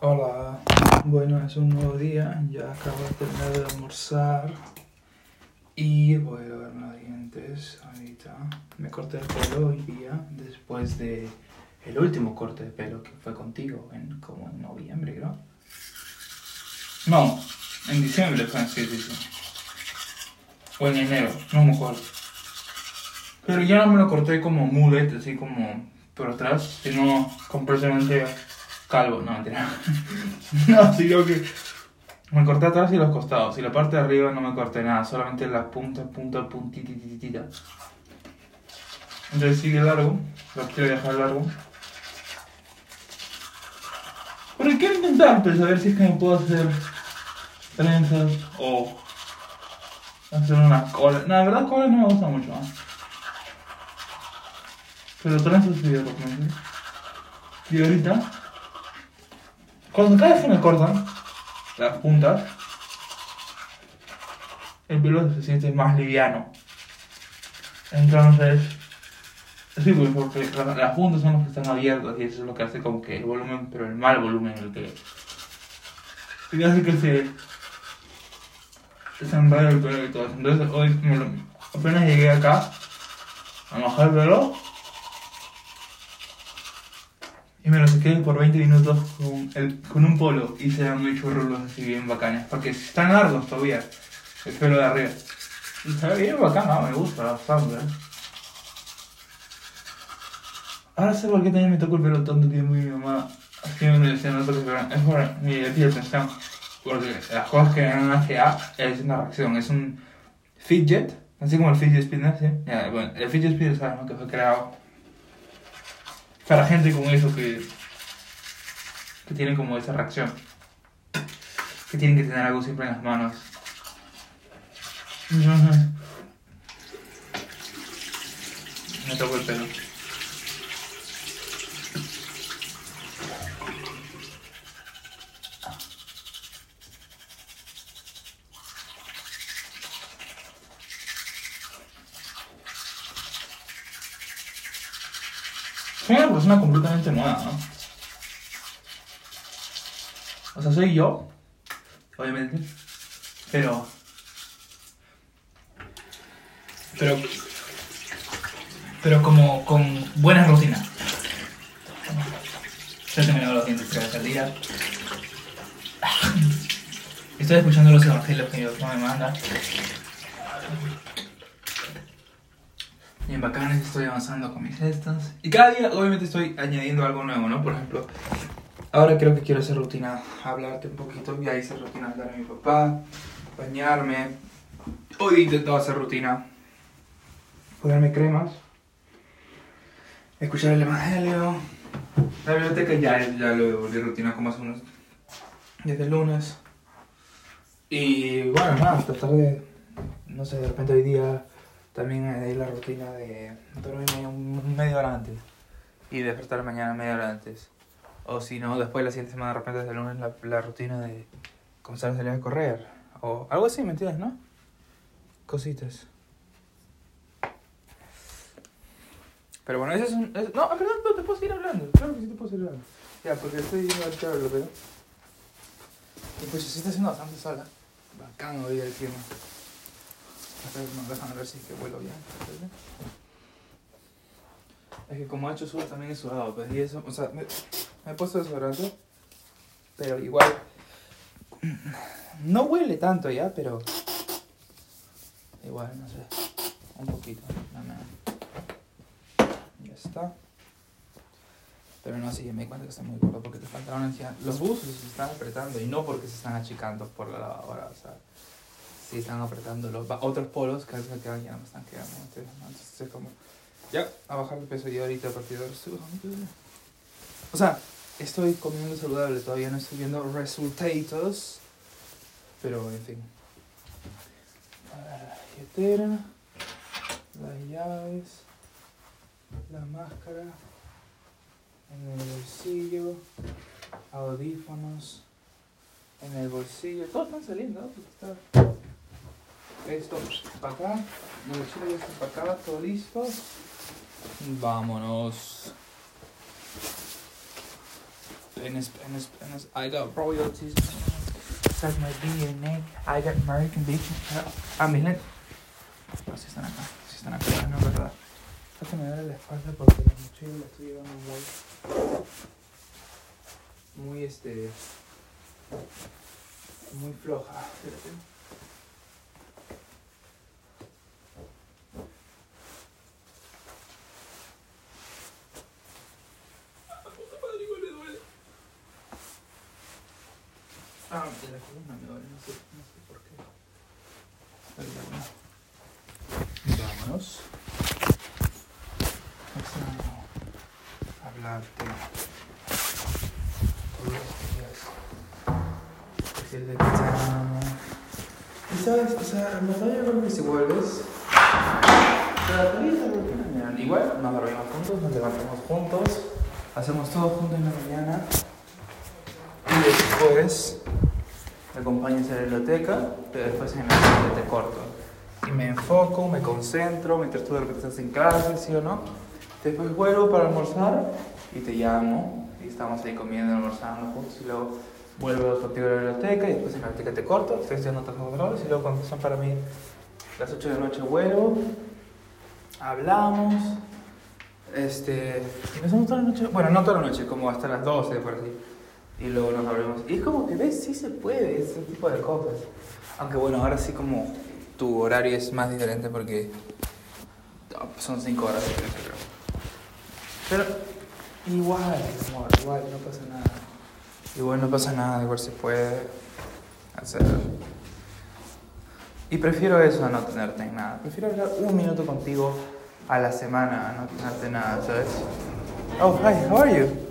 Hola, bueno, es un nuevo día, ya acabo de terminar de almorzar y voy a ver los dientes ahorita. Me corté el pelo hoy día después de el último corte de pelo que fue contigo, en, como en noviembre, creo. No, en diciembre fue, sí, sí, sí. O en enero, no me acuerdo. Pero ya no me lo corté como mullet, así como por atrás, sino completamente calvo, no mentira. no, sino que me corté atrás y los costados. Y la parte de arriba no me corté nada, solamente la punta, punta, puntititita. Entonces sigue largo, lo quiero dejar largo. Pero quiero intentar, pues, a ver si es que me puedo hacer trenzas o hacer una cola. No, la verdad, cola no me gusta mucho. ¿no? Pero trenzas sí, de repente. Y ahorita, cuando cada vez que me cortan las puntas, el pelo se siente más liviano. Entonces, sí, pues porque la- las puntas son las que están abiertas y eso es lo que hace como que el volumen, pero el mal volumen, el que. Y hace que se. se enrede el pelo y todo. Entonces, hoy apenas llegué acá a mojar el pelo. Y me lo sequé por 20 minutos con, el, con un polo y se han hecho rulos así bien bacanes. Porque están largos todavía, el pelo de arriba. Y ve bien bacán, ah, me gusta bastante. ¿eh? Ahora sé por qué también me tocó el pelo tanto tiempo y mi mamá siempre me decía no. Es por mi déficit de atención. Porque las cosas que dan ACA es una reacción, es un fidget, así como el fidget spinner, ¿sí? El fidget spinner, ¿sabes? no? Que fue creado para gente como eso que, que tiene como esa reacción. Que tienen que tener algo siempre en las manos. Me tocó el pelo. Soy una persona completamente nueva, ¿no? O sea, soy yo, obviamente, pero... Pero... Pero como con buena rutina. Ya he terminado los dientes al día. Estoy escuchando los evangelios que Dios no me manda. Bien bacanes, estoy avanzando con mis gestos. Y cada día, obviamente, estoy añadiendo algo nuevo, ¿no? Por ejemplo, ahora creo que quiero hacer rutina, hablarte un poquito. Ya hice rutina hablar a mi papá, bañarme. Hoy he intentado hacer rutina, ponerme cremas, escuchar el evangelio. La biblioteca ya, ya lo volví rutina como hace unos. desde el lunes. Y bueno, nada, tratar de. no sé, de repente hoy día también hay la rutina de dormirme media hora antes y despertar mañana media hora antes. O si no, después la siguiente semana, de repente desde el lunes, la, la rutina de comenzar a salir a correr. O algo así, ¿me entiendes, no? Cositas. Pero bueno, ese es un... es- no, perdón, no te puedo seguir hablando. Claro que sí te puedo seguir hablando. Ya, porque estoy yendo al cabello, pero... Y pues sí está haciendo bastante sola. Bacán hoy el clima. Déjame ver si es que vuelo bien. Es que como ha hecho sur también he sudado, pues, y eso, o sea, me, me he puesto desodorante, pero igual, no huele tanto ya, pero igual, no sé, un poquito, ya está. Pero no, sí, me di cuenta que estoy muy gordo porque los pantalones ya, los buzos se están apretando y no porque se están achicando por la lavadora, o sea, sí están apretando los otros polos que a veces me quedan ya no me están quedando. Entonces, es como, ya, a bajar de peso y ahorita a partir de ahora estoy. O sea, estoy comiendo saludable, todavía no estoy viendo resultados, pero en fin. La billetera, las llaves, la máscara, en el bolsillo, audífonos, en el bolsillo, todos están saliendo, está esto para acá, la mochila ya está para acá, todo listo. Vámonos. en, en, en, I got royalties. Like my DNA. I got American bitch. Ah, mis lentes. No, si están acá. Si están acá, no es verdad. Esto me duele la espalda porque la mochila la estoy llevando muy. Muy este. Muy floja. Ah, de la columna me duele, no sé, no sé por qué. Pero bueno. Vámonos. Vamos a hablarte todos los días. Que te amo. Y sabes, o sea, en verdad yo creo que si vuelves. Igual nos dormimos juntos, nos levantamos juntos, hacemos todo juntos en la mañana. Después te acompañas a la biblioteca, pero después en la tarde te corto. Y me enfoco, me concentro, mientras tú de repente estás en clase, ¿sí o no? Después vuelvo para almorzar y te llamo. Y estamos ahí comiendo, almorzando juntos. Y luego vuelvo contigo a la biblioteca y después en la biblioteca te corto. Estoy estudiando otros controles y luego cuando son para mí las 8 de la noche vuelvo. Hablamos. Este, y toda la noche. Bueno, no toda la noche, como hasta las 12 por así y luego nos abrimos. Y es como que ves, sí se puede, ese tipo de cosas. Aunque bueno, ahora sí como tu horario es más diferente porque son cinco horas de creo. Pero igual, amor, igual, no pasa nada. Igual no pasa nada, igual se puede hacer. Y prefiero eso a no tenerte en nada. Prefiero hablar un minuto contigo a la semana, a no tenerte nada, ¿sabes? Oh, hi, how are you?